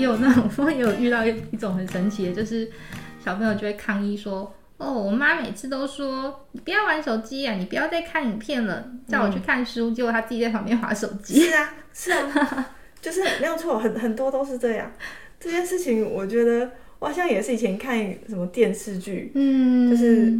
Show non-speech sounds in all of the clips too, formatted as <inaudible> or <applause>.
对，也有那种，我也有遇到一一种很神奇的，就是小朋友就会抗议说：“哦，我妈每次都说你不要玩手机啊，你不要再看影片了，叫我去看书。嗯”结果他自己在旁边划手机。是啊，<laughs> 是啊，就是没有错，很很多都是这样。这件事情，我觉得我好像也是以前看什么电视剧，嗯，就是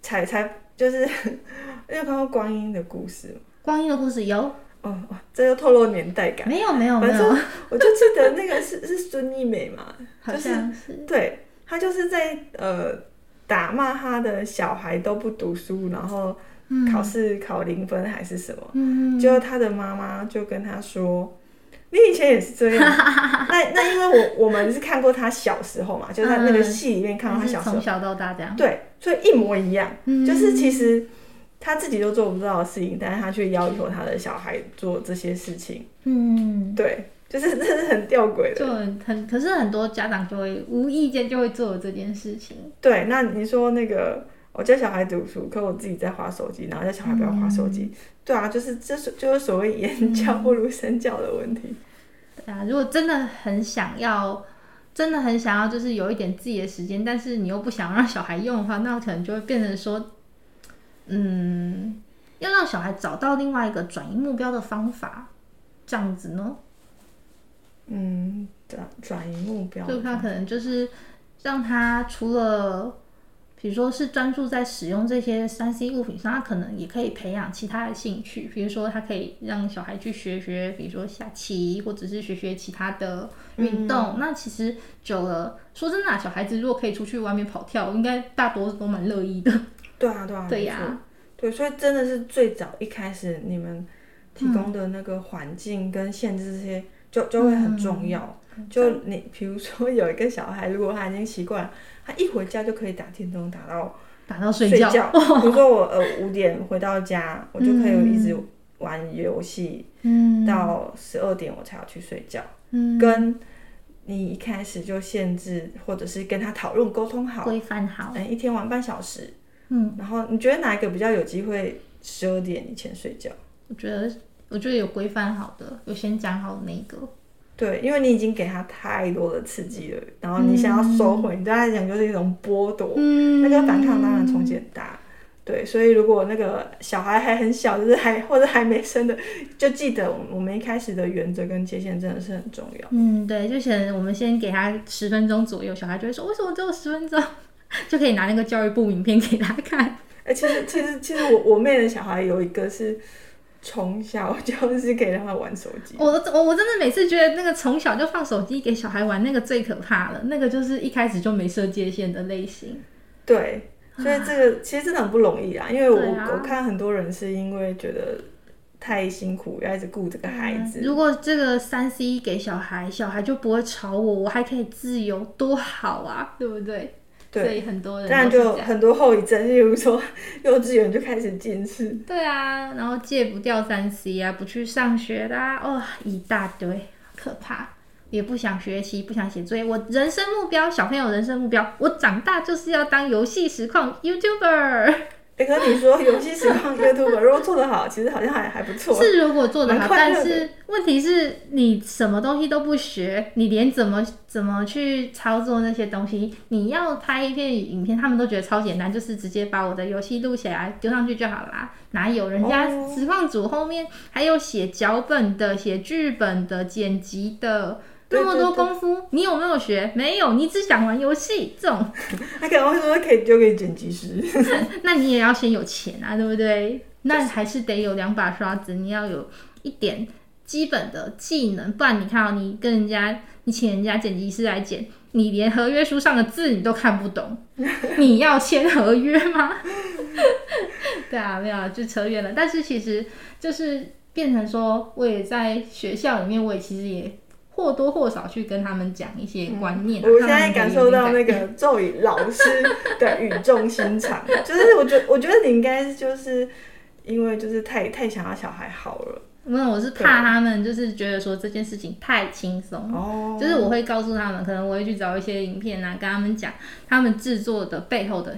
才才就是，<laughs> 你有看过光阴的故事吗？光阴的故事有哦，这又透露年代感。没有没有反正，<laughs> 我就记得那个是 <laughs> 是孙艺美嘛，好像是，就是对，她就是在呃打骂她的小孩都不读书，然后考试考零分还是什么，嗯，结果他的妈妈就跟她说。你以前也是这样，<laughs> 那那因为我我们是看过他小时候嘛，就是他那个戏里面看到他小时候，从、嗯、小到大这样，对，所以一模一样，嗯、就是其实他自己都做不到的事情，但是他却要求他的小孩做这些事情，嗯，对，就是这是很吊诡的，就很 <laughs> 可是很多家长就会无意间就会做这件事情，对，那你说那个我教小孩读书，可我自己在划手机，然后叫小孩不要划手机。嗯对啊，就是这是就是所谓言教不如身教的问题。嗯。对啊，如果真的很想要，真的很想要，就是有一点自己的时间，但是你又不想让小孩用的话，那可能就会变成说，嗯，要让小孩找到另外一个转移目标的方法，这样子呢？嗯，转转移目标，就他可能就是让他除了。比如说是专注在使用这些三 C 物品上，他可能也可以培养其他的兴趣。比如说，他可以让小孩去学学，比如说下棋，或者是学学其他的运动。嗯、那其实久了，说真的、啊，小孩子如果可以出去外面跑跳，应该大多都蛮乐意的。对啊，对啊，对呀，对，所以真的是最早一开始你们提供的那个环境跟限制这些，就就会很重要。嗯、就你比如说有一个小孩，如果他已经习惯。他一回家就可以打电动，打到打到睡觉。比如说我呃五点回到家，我就可以一直玩游戏，嗯，到十二点我才要去睡觉。嗯，跟你一开始就限制，或者是跟他讨论沟通好，规范好，哎，一天玩半小时，嗯，然后你觉得哪一个比较有机会十二点以前睡觉？我觉得我觉得有规范好的，有先讲好的那个。对，因为你已经给他太多的刺激了，然后你想要收回，嗯、你对他来讲就是一种剥夺，嗯、那个反抗当然冲击很大。对，所以如果那个小孩还很小，就是还或者还没生的，就记得我们一开始的原则跟界限真的是很重要。嗯，对，就先我们先给他十分钟左右，小孩就会说为什么只有十分钟，就可以拿那个教育部影片给他看。哎、欸，其实其实其实我我妹的小孩有一个是。从小就 <laughs> 是给他们玩手机，我我我真的每次觉得那个从小就放手机给小孩玩那个最可怕了，那个就是一开始就没设界限的类型。对，所以这个其实真的很不容易啊，因为我、啊、我看很多人是因为觉得太辛苦，要一直顾这个孩子。如果这个三 C 给小孩，小孩就不会吵我，我还可以自由，多好啊，对不对？对，所以很多人，当然就很多后遗症，例如说 <laughs> 幼稚园就开始近视。对啊，然后戒不掉三 C 啊，不去上学啦、啊，哦，一大堆，可怕，也不想学习，不想写作业。我人生目标，小朋友人生目标，我长大就是要当游戏实况 YouTuber。哎，跟、欸、你说，游戏实况 <laughs> YouTube 如果做得好，其实好像还还不错。是如果做得好，但是问题是你什么东西都不学，你连怎么怎么去操作那些东西，你要拍一片影片，他们都觉得超简单，就是直接把我的游戏录起来丢上去就好啦。哪有人家实况组后面还有写脚本的、写剧本的、剪辑的。那么多功夫，你有没有学？没有，你只想玩游戏。这种，<laughs> 他可能会说可以丢给剪辑师。<laughs> 那你也要先有钱啊，对不对？<laughs> 那还是得有两把刷子，你要有一点基本的技能，不然你看到你跟人家，你请人家剪辑师来剪，你连合约书上的字你都看不懂，你要签合约吗？对啊，没有，就扯远了。但是其实就是变成说，我也在学校里面，我也其实也。或多或少去跟他们讲一些观念。嗯、我现在感受到那个 <laughs> 咒语老师的 <laughs> 语重心长，就是我觉我觉得你应该就是因为就是太太想要小孩好了。没有，我是怕他们就是觉得说这件事情太轻松。哦。就是我会告诉他们，可能我会去找一些影片啊，跟他们讲他们制作的背后的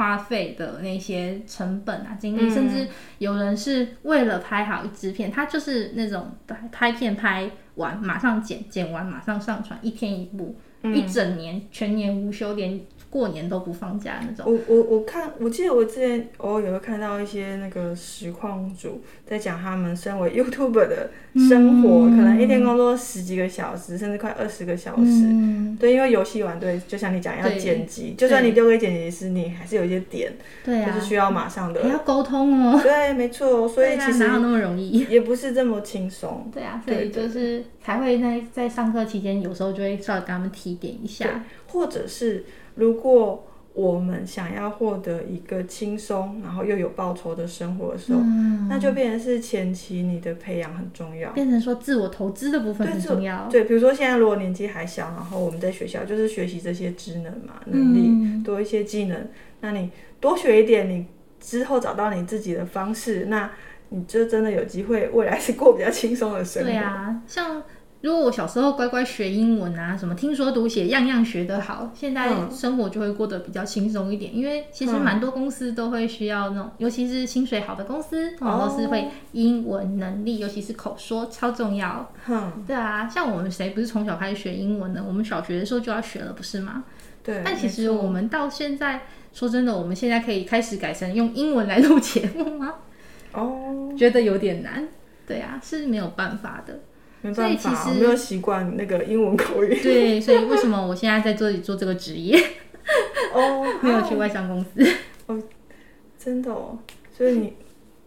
花费的那些成本啊、精力，嗯、甚至有人是为了拍好一支片，他就是那种拍片拍。完马上剪，剪完马上上传，一天一部，嗯、一整年全年无休，连过年都不放假那种。我我我看，我记得我之前偶尔也会看到一些那个实况主在讲他们身为 YouTuber 的生活，嗯、可能一天工作十几个小时，甚至快二十个小时。嗯、对，因为游戏玩对，就像你讲要剪辑，就算你丢给剪辑师，你还是有一些点，对啊，就是需要马上的，还要沟通哦。对，没错，所以其实哪有那么容易，也不是这么轻松。对啊，所以就是才会在在上课期间，有时候就会稍微跟他们提点一下，或者是。如果我们想要获得一个轻松，然后又有报酬的生活的时候，嗯、那就变成是前期你的培养很重要，变成说自我投资的部分很重要。对，比如说现在如果年纪还小，然后我们在学校就是学习这些职能嘛，能力、嗯、多一些技能，那你多学一点，你之后找到你自己的方式，那你就真的有机会未来是过比较轻松的生活。对啊，像。如果我小时候乖乖学英文啊，什么听说读写样样学得好，现在生活就会过得比较轻松一点。嗯、因为其实蛮多公司都会需要那种，尤其是薪水好的公司，通常都是会英文能力，尤其是口说超重要。嗯，对啊，像我们谁不是从小开始学英文呢？我们小学的时候就要学了，不是吗？对。但其实我们到现在，说真的，我们现在可以开始改成用英文来录节目吗？哦，觉得有点难。对啊，是没有办法的。没办法，我没有习惯那个英文口语。对，所以为什么我现在在这里做这个职业？<laughs> 哦，<laughs> 没有去外商公司。哦，真的哦，所以你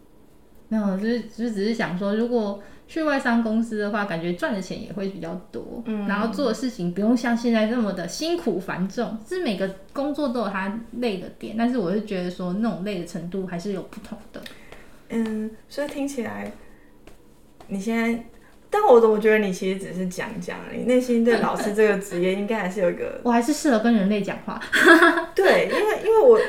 <laughs> 没有，就是就是只是想说，如果去外商公司的话，感觉赚的钱也会比较多，嗯，然后做的事情不用像现在这么的辛苦繁重。是每个工作都有它累的点，但是我是觉得说那种累的程度还是有不同的。嗯，所以听起来你现在。但我总觉得你其实只是讲讲，你内心对老师这个职业应该还是有一个。我还是适合跟人类讲话。<laughs> 对，因为因为我，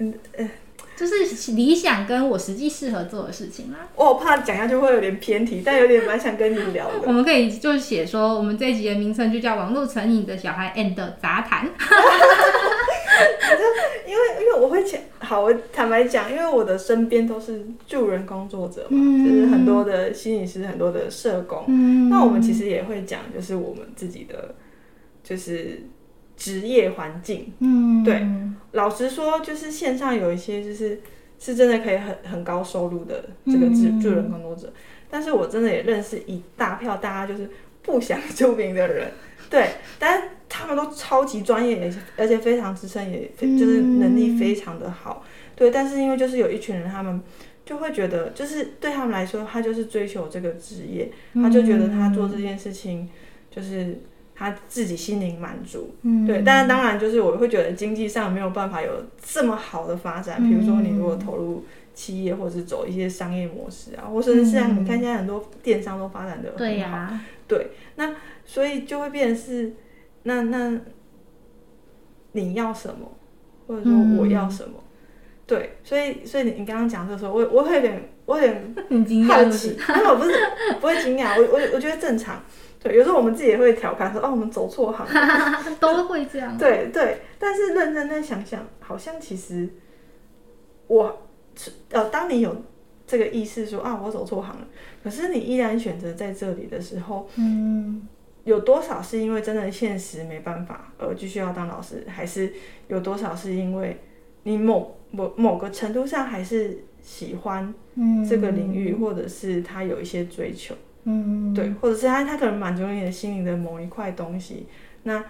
嗯呃，就是理想跟我实际适合做的事情啦。我怕讲下去会有点偏题，但有点蛮想跟你聊的。我们可以就写说，我们这一集的名称就叫《网络成瘾的小孩 and 杂谈》。<laughs> <laughs> 因为因为我会讲，好，我坦白讲，因为我的身边都是助人工作者嘛，嗯、就是很多的心理师，很多的社工。嗯、那我们其实也会讲，就是我们自己的就是职业环境。嗯，对，老实说，就是线上有一些就是是真的可以很很高收入的这个助助人工作者，嗯、但是我真的也认识一大票大家就是不想出名的人。<laughs> 对，但他们都超级专业，而且非常资深，也就是能力非常的好。嗯、对，但是因为就是有一群人，他们就会觉得，就是对他们来说，他就是追求这个职业，他就觉得他做这件事情就是他自己心灵满足。嗯，对。但是当然，就是我会觉得经济上没有办法有这么好的发展。比如说，你如果投入企业，或者是走一些商业模式啊，或者是像你看现在很多电商都发展的很好。对、啊。对，那。所以就会变成是，那那你要什么，或者说我要什么？嗯、对，所以所以你你刚刚讲的时候，我我会 <laughs> 有点我有点好奇，因为我不是不会惊讶，我我我觉得正常。对，有时候我们自己也会调侃说，哦，我们走错行了，<laughs> 都会这样。<laughs> 对对，但是认真的想想，好像其实我呃，当你有这个意识说啊，我走错行了，可是你依然选择在这里的时候，嗯。有多少是因为真的现实没办法而继续要当老师，还是有多少是因为你某某某个程度上还是喜欢这个领域，嗯、或者是他有一些追求，嗯，对，或者是他他可能满足你的心灵的某一块东西。那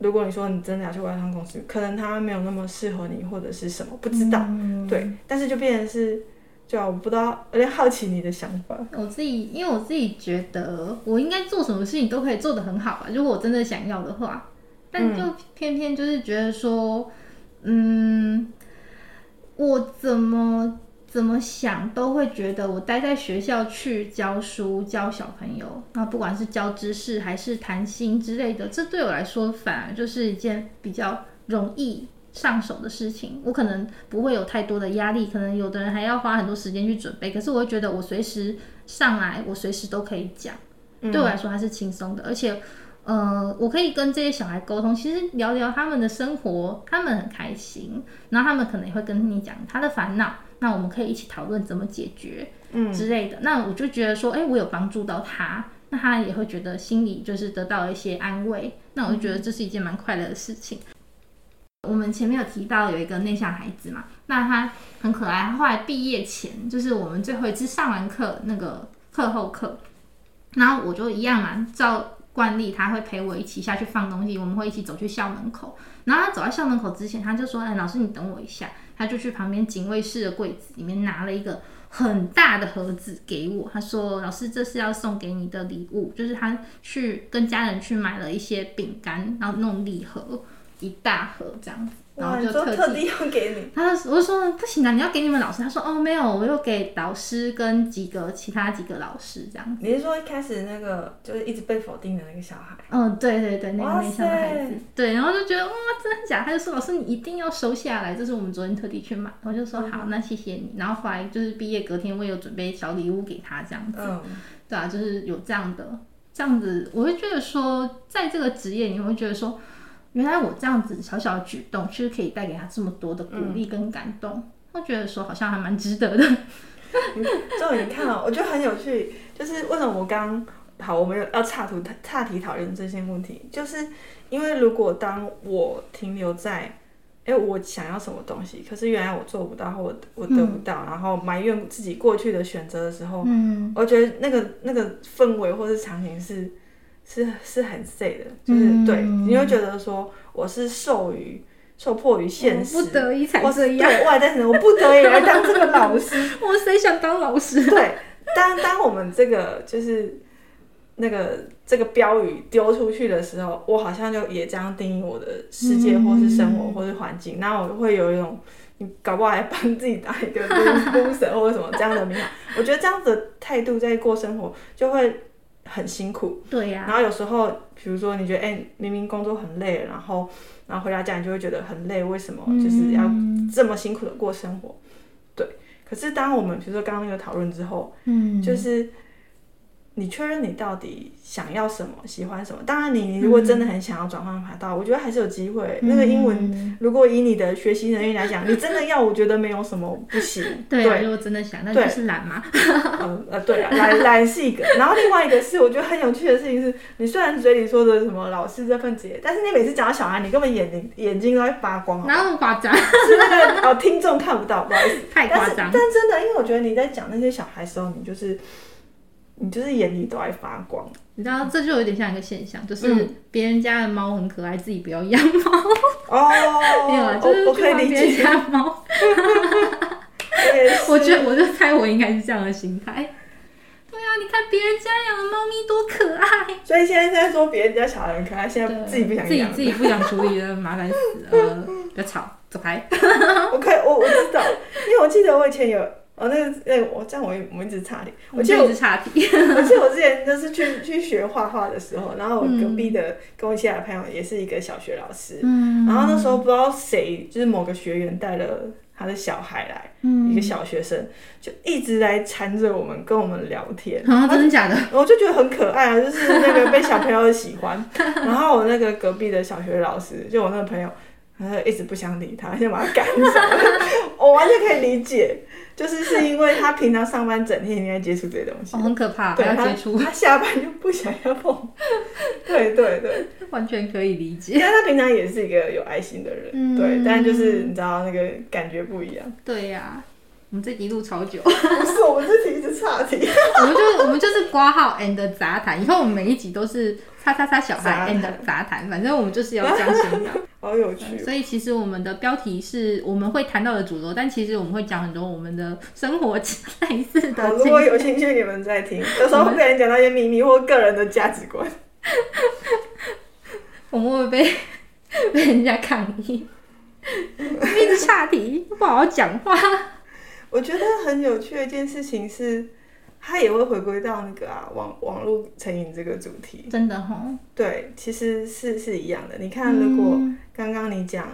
如果你说你真的要去外商公司，可能他没有那么适合你，或者是什么不知道，嗯、对，但是就变成是。就我不知道，有点好奇你的想法。我自己，因为我自己觉得，我应该做什么事情都可以做得很好吧。如果我真的想要的话，但就偏偏就是觉得说，嗯，嗯，我怎么怎么想都会觉得，我待在学校去教书教小朋友，那不管是教知识还是谈心之类的，这对我来说反而就是一件比较容易。上手的事情，我可能不会有太多的压力，可能有的人还要花很多时间去准备。可是我会觉得，我随时上来，我随时都可以讲，嗯、对我来说还是轻松的。而且，呃，我可以跟这些小孩沟通，其实聊聊他们的生活，他们很开心，然后他们可能也会跟你讲他的烦恼，那我们可以一起讨论怎么解决，嗯之类的。那我就觉得说，哎、欸，我有帮助到他。那他也会觉得心里就是得到了一些安慰。那我就觉得这是一件蛮快乐的事情。我们前面有提到有一个内向孩子嘛，那他很可爱。后来毕业前，就是我们最后一次上完课，那个课后课，然后我就一样嘛，照惯例他会陪我一起下去放东西，我们会一起走去校门口。然后他走到校门口之前，他就说：“哎，老师，你等我一下。”他就去旁边警卫室的柜子里面拿了一个很大的盒子给我。他说：“老师，这是要送给你的礼物，就是他去跟家人去买了一些饼干，然后弄礼盒。”一大盒这样子，然后就特地，特地 <laughs> 要给你。他我就说不行啊，你要给你们老师。他说哦没有，我又给导师跟几个其他几个老师这样子。你是说一开始那个就是一直被否定的那个小孩？嗯，对对对，那个内向的孩子。对，然后就觉得哇，真的假？他就说老师你一定要收下来，这是我们昨天特地去买。我就说好，那谢谢你。然后后来就是毕业隔天，我有准备小礼物给他这样子。嗯，对啊，就是有这样的这样子，我会觉得说，在这个职业，你会觉得说。原来我这样子小小的举动，其实可以带给他这么多的鼓励跟感动。嗯、我觉得说好像还蛮值得的。<laughs> 终于你看了，我觉得很有趣。就是为什么我刚好我们要岔图岔题讨论这些问题，就是因为如果当我停留在，哎、欸，我想要什么东西，可是原来我做不到，或我我得不到，嗯、然后埋怨自己过去的选择的时候，嗯，我觉得那个那个氛围或是场景是。是是很 sad 的，就是、嗯、对，你会觉得说我是受于受迫于现实，不得已才这样，对外在什么，我不得已来当这个老师，<laughs> 我谁想当老师？<laughs> 对，当当我们这个就是那个这个标语丢出去的时候，我好像就也这样定义我的世界，或是生活，或是环境，那、嗯、我会有一种你搞不好还帮自己打一个 <laughs> 封神或者什么这样的名号，我觉得这样子的态度在过生活就会。很辛苦，对呀、啊。然后有时候，比如说你觉得，哎、欸，明明工作很累，然后，然后回到家你就会觉得很累，为什么就是要这么辛苦的过生活？嗯、对。可是当我们比如说刚刚那个讨论之后，嗯，就是。你确认你到底想要什么，喜欢什么？当然，你如果真的很想要转换跑道，嗯、我觉得还是有机会。嗯、那个英文，如果以你的学习能力来讲，嗯、你真的要，我觉得没有什么不行。<laughs> 对，对，如果真的想，那就是懒嘛。嗯呃，对啊，懒懒是一个。然后另外一个是，我觉得很有趣的事情是，你虽然嘴里说的什么老师这份职业，但是你每次讲到小孩，你根本眼睛眼睛都在发光。哪有那么夸张？是那个哦，听众看不到，不好意思，太夸张。但真的，因为我觉得你在讲那些小孩的时候，你就是。你就是眼里都爱发光，你知道这就有点像一个现象，就是别人家的猫很可爱，自己不要养猫。哦，<laughs> 没有啊，就是去别人家猫。<laughs> 我觉得，我就猜我应该是这样的心态。对啊，你看别人家养的猫咪多可爱。所以现在在说别人家小孩很可爱，现在自己不想养，自己自己不想处理了，麻烦死了。<laughs> 不要吵，走开。我可以，我我知道，因为我记得我以前有。哦，那个，那我这样我我们一直岔题，我记得我，我岔题，我记得我之前就是去去学画画的时候，然后我隔壁的跟我一起来的朋友也是一个小学老师，嗯，然后那时候不知道谁，就是某个学员带了他的小孩来，嗯，一个小学生就一直来缠着我们跟我们聊天，啊，真的假的？我就觉得很可爱啊，就是那个被小朋友喜欢，<laughs> 然后我那个隔壁的小学老师，就我那个朋友，他一直不想理他，先把他赶走，<laughs> 我完全可以理解。就是是因为他平常上班整天应该接触这些东西，哦，很可怕，对，他接触。他下班就不想要碰，<laughs> 对对对，完全可以理解。因为他平常也是一个有爱心的人，嗯、对，但就是你知道那个感觉不一样。对呀、啊，我们这集录超久，不是我们这题一直岔题，我们就我们就是挂号 and 杂谈，以后我们每一集都是叉叉叉小孩 <laughs> and 杂谈，反正我们就是要这样闲聊。<laughs> 好有趣、哦，所以其实我们的标题是我们会谈到的主流，但其实我们会讲很多我们的生活类似的。<laughs> 如果有兴趣，你们再听。有时候会被人讲到一些秘密或个人的价值观，我们会被被人家抗议，一直岔题，不好好讲话。我觉得很有趣的一件事情是。他也会回归到那个啊网网络成瘾这个主题，真的哈？对，其实是是一样的。你看，如果刚刚你讲，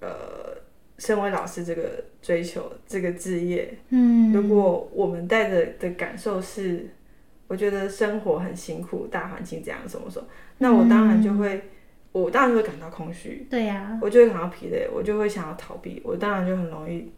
嗯、呃，身为老师这个追求这个职业，嗯，如果我们带着的感受是，我觉得生活很辛苦，大环境这样什么说？那我当然就会，嗯、我当然就会感到空虚，对呀、啊，我就会感到疲累，我就会想要逃避，我当然就很容易。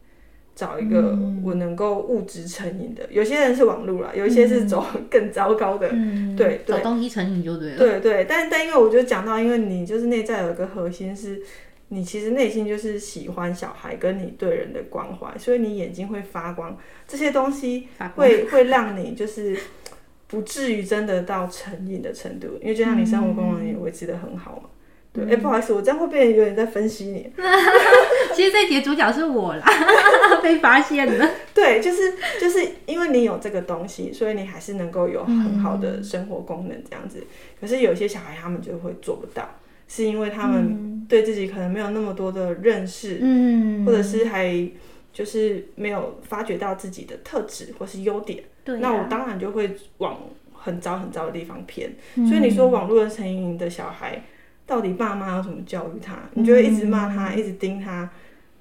找一个我能够物质成瘾的，有些人是网络啦，有一些是走 <laughs> 更糟糕的，嗯、对对，找东西成瘾就对了。对对，但但因为我就讲到，因为你就是内在有一个核心是，你其实内心就是喜欢小孩跟你对人的关怀，所以你眼睛会发光，这些东西会会让你就是 <laughs> 不至于真的到成瘾的程度，因为就像你生活功能也维持的很好嘛。对，哎、欸，不好意思，我这样会变得有点在分析你。<laughs> 其实这集的主角是我啦，<laughs> 被发现了。<laughs> 对，就是就是因为你有这个东西，所以你还是能够有很好的生活功能这样子。嗯、可是有些小孩他们就会做不到，是因为他们对自己可能没有那么多的认识，嗯，或者是还就是没有发掘到自己的特质或是优点。对、啊，那我当然就会往很糟很糟的地方偏。嗯、所以你说网络的成瘾的小孩。到底爸妈要怎么教育他？你就会一直骂他，嗯、一直盯他。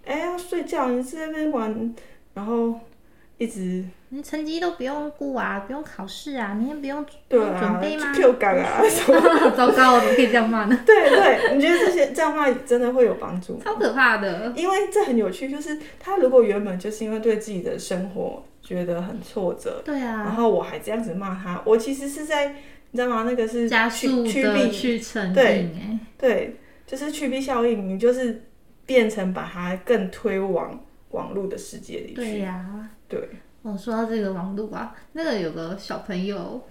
哎、欸，要睡觉，你在那边玩，然后一直。你成绩都不用顾啊，不用考试啊，明天不用对准备吗？就 Q 感啊，<laughs> 糟糕，怎么可以这样骂呢？<laughs> 对对，你觉得这些这样骂真的会有帮助？超可怕的。因为这很有趣，就是他如果原本就是因为对自己的生活觉得很挫折，对啊，然后我还这样子骂他，我其实是在。你知道吗？那个是加速的去成瘾，对对，就是趋避效应。你就是变成把它更推往网络的世界里去。对呀、啊，对。我说到这个网络啊，那个有个小朋友，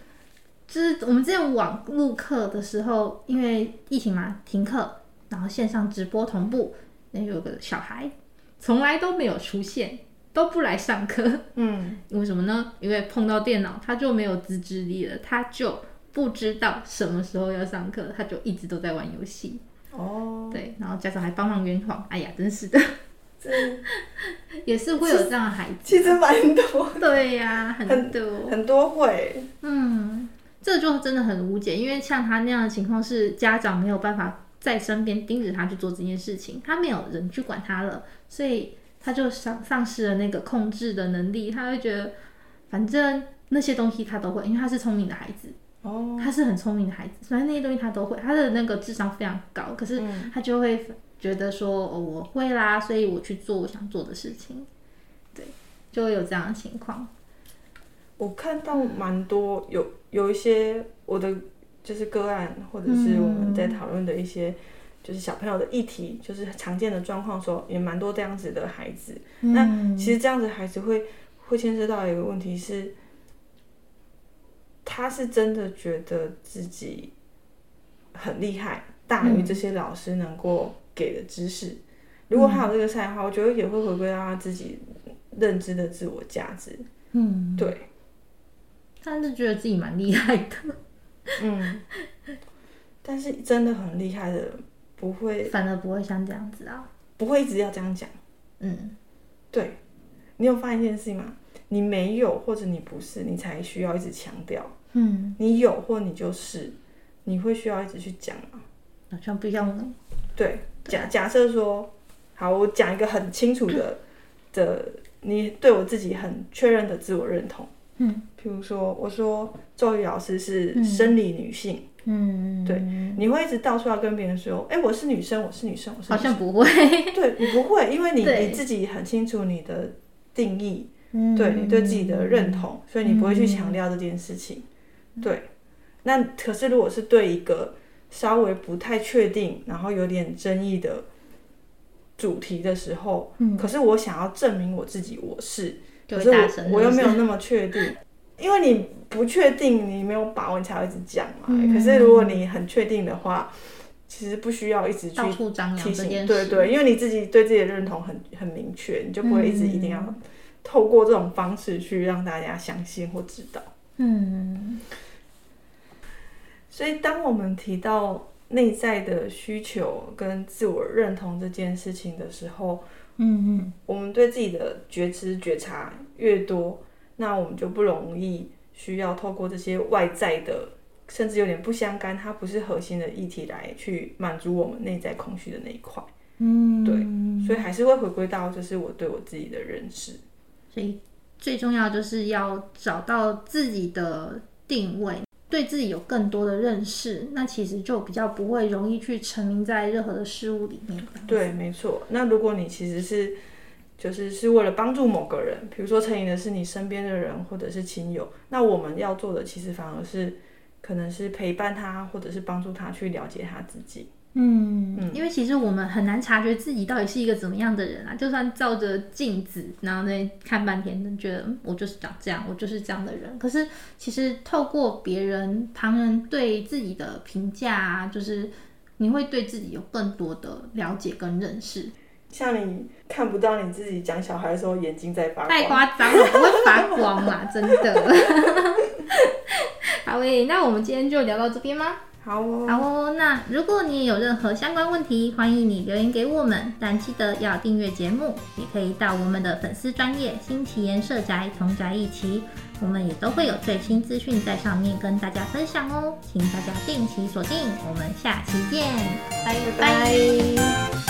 就是我们之前网络课的时候，因为疫情嘛，停课，然后线上直播同步，那有个小孩从来都没有出现，都不来上课。嗯，<laughs> 为什么呢？因为碰到电脑，他就没有自制力了，他就。不知道什么时候要上课，他就一直都在玩游戏。哦，对，然后家长还帮忙圆谎。哎呀，真是的，这也是会有这样的孩子。其实蛮多。对呀、啊，很多很，很多会。嗯，这就真的很无解，因为像他那样的情况是家长没有办法在身边盯着他去做这件事情，他没有人去管他了，所以他就丧丧失了那个控制的能力。他会觉得，反正那些东西他都会，因为他是聪明的孩子。哦，他是很聪明的孩子，所以那些东西他都会，他的那个智商非常高，可是他就会觉得说，哦，我会啦，所以我去做我想做的事情，对，就会有这样的情况。我看到蛮多有有一些我的就是个案，或者是我们在讨论的一些就是小朋友的议题，就是常见的状况，说也蛮多这样子的孩子。那其实这样子的孩子会会牵涉到一个问题是。他是真的觉得自己很厉害，大于这些老师能够给的知识。嗯、如果他有这个赛的话，我觉得也会回归到他自己认知的自我价值。嗯，对。他是觉得自己蛮厉害的。嗯。但是真的很厉害的人不会，反而不会像这样子啊，不会一直要这样讲。嗯，对。你有发现一件事情吗？你没有或者你不是，你才需要一直强调。嗯，你有或你就是，你会需要一直去讲吗？好像不一样。对，假假设说，好，我讲一个很清楚的 <coughs> 的，你对我自己很确认的自我认同。嗯，比如说，我说周瑜老师是生理女性。嗯，对，你会一直到处要跟别人说，哎，我是女生，我是女生，我是女生。好像不会。<laughs> 对，你不会，因为你你自己很清楚你的定义，对你对自己的认同，所以你不会去强调这件事情。对，那可是如果是对一个稍微不太确定，然后有点争议的主题的时候，嗯，可是我想要证明我自己我是，可是我我又没有那么确定，因为你不确定，你没有把握，你才会一直讲嘛。嗯，可是如果你很确定的话，其实不需要一直去提醒，对对，因为你自己对自己的认同很很明确，你就不会一直一定要透过这种方式去让大家相信或知道。嗯，所以当我们提到内在的需求跟自我认同这件事情的时候，嗯嗯，我们对自己的觉知觉察越多，那我们就不容易需要透过这些外在的，甚至有点不相干，它不是核心的议题来去满足我们内在空虚的那一块。嗯，对，所以还是会回归到就是我对我自己的认识，所以。最重要就是要找到自己的定位，对自己有更多的认识，那其实就比较不会容易去沉迷在任何的事物里面。对，没错。那如果你其实是就是是为了帮助某个人，比如说成瘾的是你身边的人或者是亲友，那我们要做的其实反而是可能是陪伴他，或者是帮助他去了解他自己。嗯，嗯，因为其实我们很难察觉自己到底是一个怎么样的人啊。就算照着镜子，然后那看半天，都觉得我就是长这样，我就是这样的人。可是其实透过别人、旁人对自己的评价啊，就是你会对自己有更多的了解跟认识。像你看不到你自己讲小孩的时候眼睛在发光，太夸张了，不会发光啦，真的。<laughs> 好诶，那我们今天就聊到这边吗？好哦，好哦。那如果你也有任何相关问题，欢迎你留言给我们，但记得要订阅节目，也可以到我们的粉丝专业新奇颜社宅同宅一起，我们也都会有最新资讯在上面跟大家分享哦，请大家定期锁定，我们下期见，拜拜。拜拜。